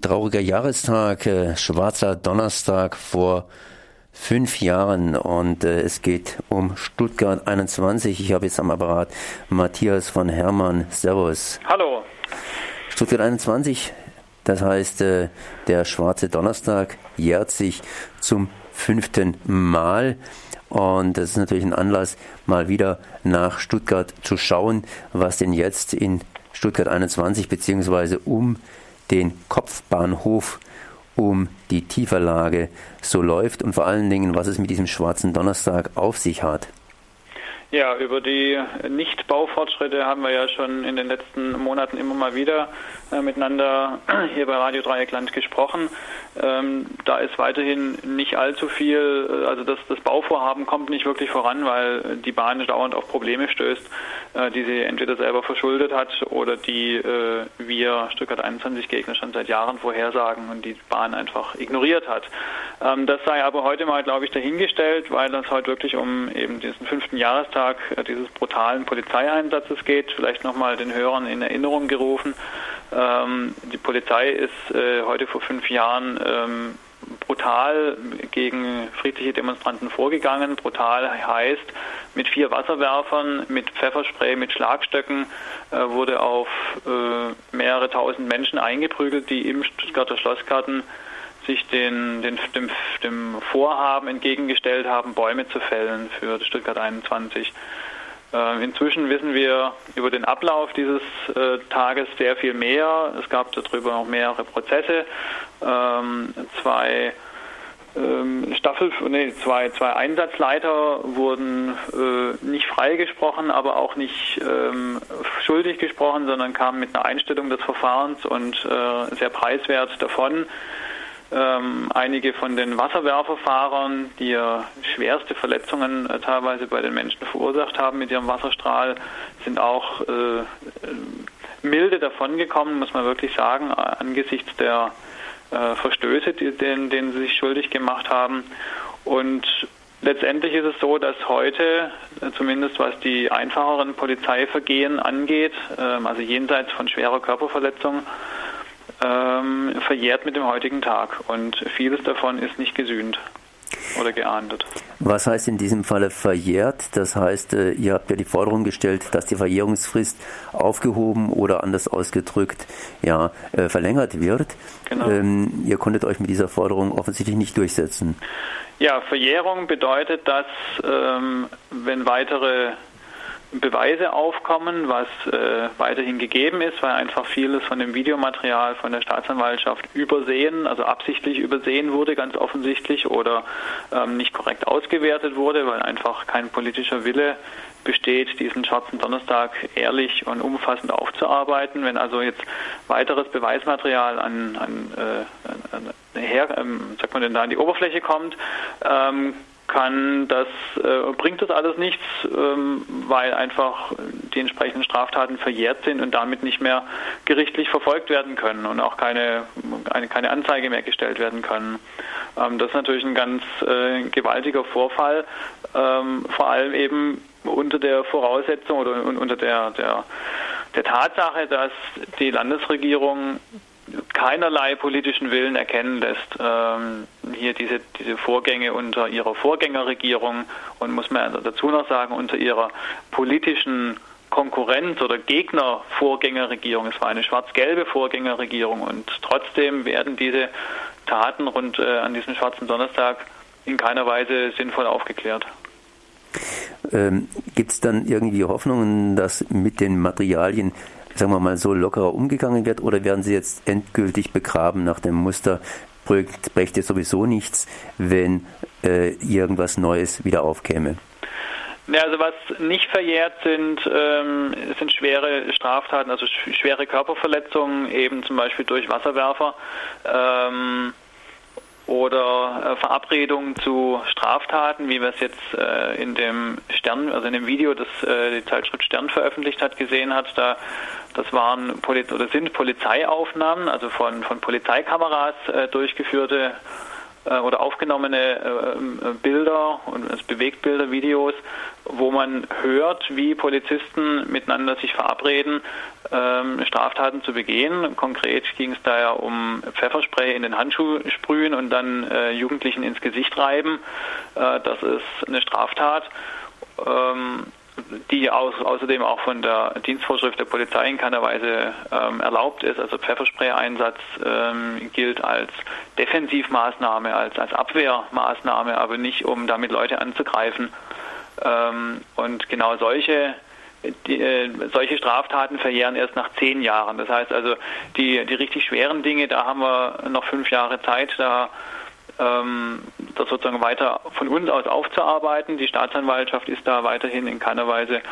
trauriger Jahrestag, äh, schwarzer Donnerstag vor fünf Jahren und äh, es geht um Stuttgart 21. Ich habe jetzt am Apparat Matthias von Hermann. Servus. Hallo. Stuttgart 21, das heißt, äh, der schwarze Donnerstag jährt sich zum fünften Mal. Und das ist natürlich ein Anlass, mal wieder nach Stuttgart zu schauen, was denn jetzt in Stuttgart 21 beziehungsweise um den Kopfbahnhof um die Tieferlage so läuft und vor allen Dingen, was es mit diesem schwarzen Donnerstag auf sich hat. Ja, über die Nicht-Baufortschritte haben wir ja schon in den letzten Monaten immer mal wieder äh, miteinander hier bei Radio Dreieckland gesprochen. Ähm, da ist weiterhin nicht allzu viel, äh, also das, das Bauvorhaben kommt nicht wirklich voran, weil die Bahn dauernd auf Probleme stößt, äh, die sie entweder selber verschuldet hat oder die äh, wir Stuttgart 21 Gegner schon seit Jahren vorhersagen und die Bahn einfach ignoriert hat. Ähm, das sei aber heute mal, glaube ich, dahingestellt, weil es heute wirklich um eben diesen fünften Jahrestag äh, dieses brutalen Polizeieinsatzes geht. Vielleicht nochmal den Hörern in Erinnerung gerufen. Ähm, die Polizei ist äh, heute vor fünf Jahren ähm, brutal gegen friedliche Demonstranten vorgegangen. Brutal heißt, mit vier Wasserwerfern, mit Pfefferspray, mit Schlagstöcken äh, wurde auf äh, mehrere tausend Menschen eingeprügelt, die im Stuttgarter Schlossgarten sich den, den, dem, dem Vorhaben entgegengestellt haben, Bäume zu fällen für Stuttgart 21. Äh, inzwischen wissen wir über den Ablauf dieses äh, Tages sehr viel mehr. Es gab darüber noch mehrere Prozesse. Ähm, zwei ähm, Staffel, nee, zwei, zwei Einsatzleiter wurden äh, nicht freigesprochen, aber auch nicht ähm, schuldig gesprochen, sondern kamen mit einer Einstellung des Verfahrens und äh, sehr preiswert davon. Ähm, einige von den Wasserwerferfahrern, die ja schwerste Verletzungen äh, teilweise bei den Menschen verursacht haben mit ihrem Wasserstrahl, sind auch äh, milde davongekommen, muss man wirklich sagen, angesichts der äh, Verstöße, die, denen, denen sie sich schuldig gemacht haben. Und letztendlich ist es so, dass heute, äh, zumindest was die einfacheren Polizeivergehen angeht, ähm, also jenseits von schwerer Körperverletzung, ähm, verjährt mit dem heutigen Tag und vieles davon ist nicht gesühnt oder geahndet. Was heißt in diesem Falle verjährt? Das heißt, äh, ihr habt ja die Forderung gestellt, dass die Verjährungsfrist aufgehoben oder anders ausgedrückt ja, äh, verlängert wird. Genau. Ähm, ihr konntet euch mit dieser Forderung offensichtlich nicht durchsetzen. Ja, Verjährung bedeutet, dass ähm, wenn weitere Beweise aufkommen, was äh, weiterhin gegeben ist, weil einfach vieles von dem Videomaterial von der Staatsanwaltschaft übersehen, also absichtlich übersehen wurde, ganz offensichtlich, oder ähm, nicht korrekt ausgewertet wurde, weil einfach kein politischer Wille besteht, diesen schwarzen Donnerstag ehrlich und umfassend aufzuarbeiten. Wenn also jetzt weiteres Beweismaterial an, an, äh, an her, ähm, sagt man denn da an die Oberfläche kommt, ähm, kann das, äh, bringt das alles nichts, ähm, weil einfach die entsprechenden Straftaten verjährt sind und damit nicht mehr gerichtlich verfolgt werden können und auch keine, eine, keine Anzeige mehr gestellt werden können. Ähm, das ist natürlich ein ganz äh, gewaltiger Vorfall, ähm, vor allem eben unter der Voraussetzung oder unter der, der, der Tatsache, dass die Landesregierung keinerlei politischen Willen erkennen lässt. Hier diese, diese Vorgänge unter ihrer Vorgängerregierung und muss man dazu noch sagen, unter ihrer politischen Konkurrenz oder Gegner-Vorgängerregierung. Es war eine schwarz-gelbe Vorgängerregierung und trotzdem werden diese Taten rund äh, an diesem schwarzen Donnerstag in keiner Weise sinnvoll aufgeklärt. Ähm, Gibt es dann irgendwie Hoffnungen, dass mit den Materialien sagen wir mal, so lockerer umgegangen wird oder werden sie jetzt endgültig begraben nach dem Muster, brächte sowieso nichts, wenn äh, irgendwas Neues wieder aufkäme? Ja, also was nicht verjährt sind, ähm, sind schwere Straftaten, also schwere Körperverletzungen, eben zum Beispiel durch Wasserwerfer. Ähm, oder äh, Verabredungen zu Straftaten, wie wir es jetzt äh, in dem Stern, also in dem Video, das äh, die Zeitschrift Stern veröffentlicht hat, gesehen hat. Da das waren oder sind Polizeiaufnahmen, also von von Polizeikameras durchgeführte oder aufgenommene äh, Bilder und also Bewegtbilder, Videos, wo man hört, wie Polizisten miteinander sich verabreden, ähm, Straftaten zu begehen. Konkret ging es da ja um Pfefferspray in den Handschuh sprühen und dann äh, Jugendlichen ins Gesicht reiben. Äh, das ist eine Straftat. Die aus, außerdem auch von der Dienstvorschrift der Polizei in keiner Weise ähm, erlaubt ist. Also Pfefferspray-Einsatz ähm, gilt als Defensivmaßnahme, als, als Abwehrmaßnahme, aber nicht, um damit Leute anzugreifen. Ähm, und genau solche die, äh, solche Straftaten verjähren erst nach zehn Jahren. Das heißt also, die, die richtig schweren Dinge, da haben wir noch fünf Jahre Zeit, da das sozusagen weiter von uns aus aufzuarbeiten. Die Staatsanwaltschaft ist da weiterhin in keiner Weise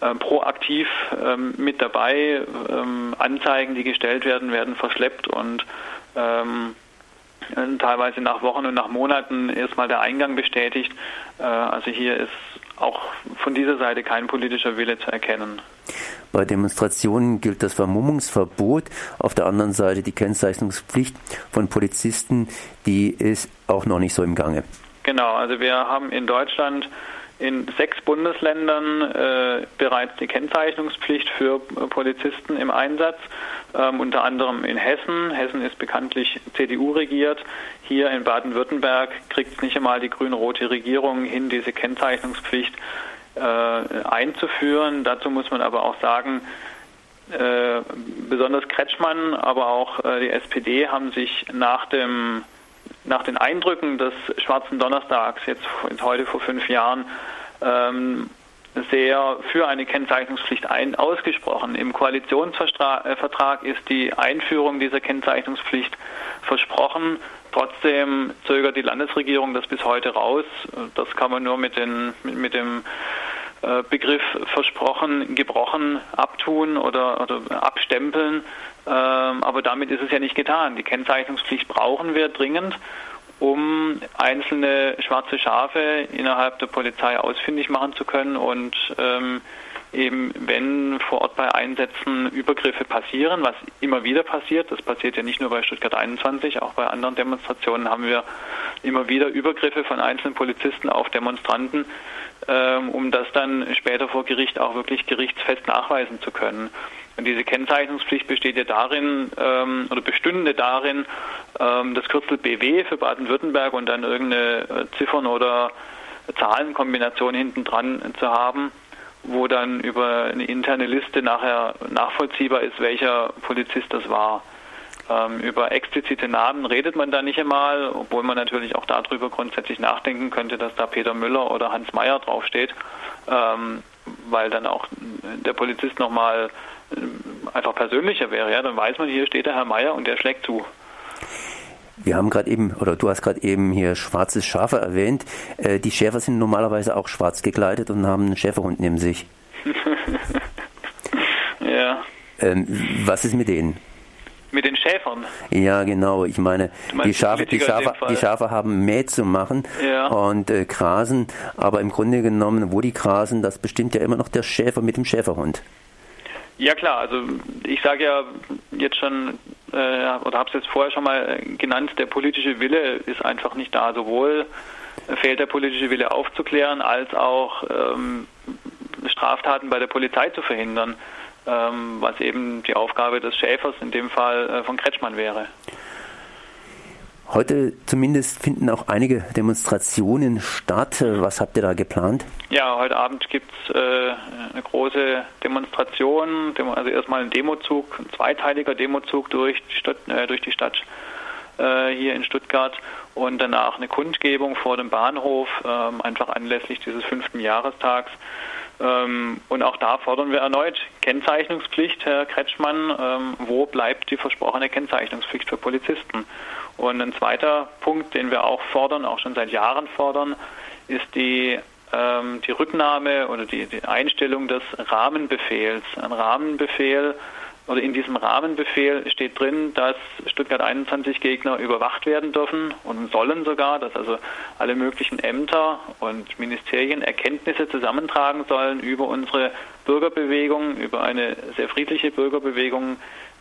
äh, proaktiv ähm, mit dabei. Ähm, Anzeigen, die gestellt werden, werden verschleppt und ähm, teilweise nach Wochen und nach Monaten erstmal der Eingang bestätigt. Äh, also hier ist auch von dieser Seite kein politischer Wille zu erkennen. Bei Demonstrationen gilt das Vermummungsverbot. Auf der anderen Seite die Kennzeichnungspflicht von Polizisten, die ist auch noch nicht so im Gange. Genau, also wir haben in Deutschland in sechs Bundesländern äh, bereits die Kennzeichnungspflicht für Polizisten im Einsatz, ähm, unter anderem in Hessen. Hessen ist bekanntlich CDU regiert. Hier in Baden-Württemberg kriegt es nicht einmal die grün-rote Regierung hin, diese Kennzeichnungspflicht einzuführen. Dazu muss man aber auch sagen, äh, besonders Kretschmann, aber auch äh, die SPD haben sich nach dem nach den Eindrücken des Schwarzen Donnerstags, jetzt heute vor fünf Jahren, ähm, sehr für eine Kennzeichnungspflicht ein, ausgesprochen. Im Koalitionsvertrag ist die Einführung dieser Kennzeichnungspflicht versprochen. Trotzdem zögert die Landesregierung das bis heute raus. Das kann man nur mit, den, mit, mit dem äh, Begriff versprochen, gebrochen abtun oder, oder abstempeln. Ähm, aber damit ist es ja nicht getan. Die Kennzeichnungspflicht brauchen wir dringend, um einzelne schwarze Schafe innerhalb der Polizei ausfindig machen zu können und ähm, eben wenn vor Ort bei Einsätzen Übergriffe passieren, was immer wieder passiert, das passiert ja nicht nur bei Stuttgart 21, auch bei anderen Demonstrationen haben wir immer wieder Übergriffe von einzelnen Polizisten auf Demonstranten, ähm, um das dann später vor Gericht auch wirklich gerichtsfest nachweisen zu können. Und diese Kennzeichnungspflicht besteht ja darin ähm, oder bestünde darin, ähm, das Kürzel BW für Baden-Württemberg und dann irgendeine äh, Ziffern- oder Zahlenkombination hinten dran zu haben, wo dann über eine interne Liste nachher nachvollziehbar ist, welcher Polizist das war. Ähm, über explizite Namen redet man da nicht einmal, obwohl man natürlich auch darüber grundsätzlich nachdenken könnte, dass da Peter Müller oder Hans Meyer draufsteht, ähm, weil dann auch der Polizist nochmal äh, einfach persönlicher wäre. Ja? Dann weiß man, hier steht der Herr Meyer und der schlägt zu. Wir haben gerade eben, oder du hast gerade eben hier schwarzes Schafe erwähnt. Äh, die Schäfer sind normalerweise auch schwarz gekleidet und haben einen Schäferhund neben sich. ja. Ähm, was ist mit denen? Mit den Schäfern? Ja, genau. Ich meine, die Schafe, die, Schafe, die Schafe haben Mäh zu machen ja. und äh, grasen, aber im Grunde genommen, wo die grasen, das bestimmt ja immer noch der Schäfer mit dem Schäferhund. Ja klar, also ich sage ja jetzt schon, äh, oder habe es jetzt vorher schon mal genannt, der politische Wille ist einfach nicht da. Sowohl fehlt der politische Wille aufzuklären, als auch ähm, Straftaten bei der Polizei zu verhindern ähm, was eben die Aufgabe des Schäfers in dem Fall äh, von Kretschmann wäre. Heute zumindest finden auch einige Demonstrationen statt. Was habt ihr da geplant? Ja, heute Abend gibt es äh, eine große Demonstration, also erstmal ein Demozug, ein zweiteiliger Demozug durch die Stadt, äh, durch die Stadt äh, hier in Stuttgart und danach eine Kundgebung vor dem Bahnhof, ähm, einfach anlässlich dieses fünften Jahrestags. Ähm, und auch da fordern wir erneut Kennzeichnungspflicht, Herr Kretschmann. Ähm, wo bleibt die versprochene Kennzeichnungspflicht für Polizisten? Und ein zweiter Punkt, den wir auch fordern, auch schon seit Jahren fordern, ist die, ähm, die Rücknahme oder die, die Einstellung des Rahmenbefehls. Ein Rahmenbefehl oder in diesem Rahmenbefehl steht drin, dass Stuttgart 21 Gegner überwacht werden dürfen und sollen sogar, dass also alle möglichen Ämter und Ministerien Erkenntnisse zusammentragen sollen über unsere Bürgerbewegung, über eine sehr friedliche Bürgerbewegung,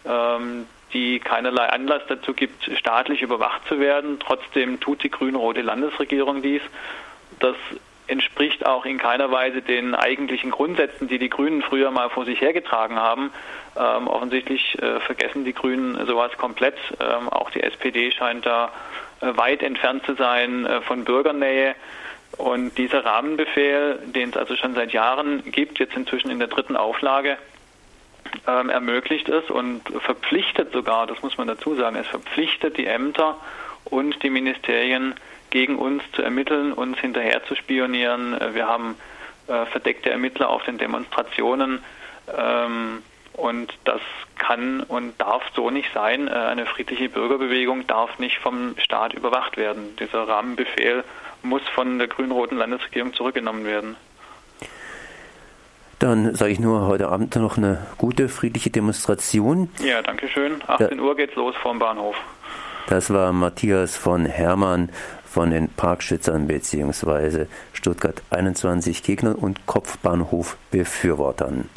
ähm, die keinerlei Anlass dazu gibt, staatlich überwacht zu werden. Trotzdem tut die grün-rote Landesregierung dies. Das entspricht auch in keiner Weise den eigentlichen Grundsätzen, die die Grünen früher mal vor sich hergetragen haben. Ähm, offensichtlich äh, vergessen die Grünen sowas komplett. Ähm, auch die SPD scheint da äh, weit entfernt zu sein äh, von Bürgernähe. Und dieser Rahmenbefehl, den es also schon seit Jahren gibt, jetzt inzwischen in der dritten Auflage, ähm, ermöglicht es und verpflichtet sogar, das muss man dazu sagen, es verpflichtet die Ämter und die Ministerien gegen uns zu ermitteln, uns hinterher zu spionieren. Äh, wir haben äh, verdeckte Ermittler auf den Demonstrationen. Ähm, und das kann und darf so nicht sein. Äh, eine friedliche Bürgerbewegung darf nicht vom Staat überwacht werden. Dieser Rahmenbefehl muss von der grün-roten Landesregierung zurückgenommen werden. Dann sage ich nur heute Abend noch eine gute friedliche Demonstration. Ja, danke schön. 18 da, Uhr geht's los vorm Bahnhof. Das war Matthias von Hermann von den Parkschützern bzw. Stuttgart 21 Gegnern und Kopfbahnhof Befürwortern.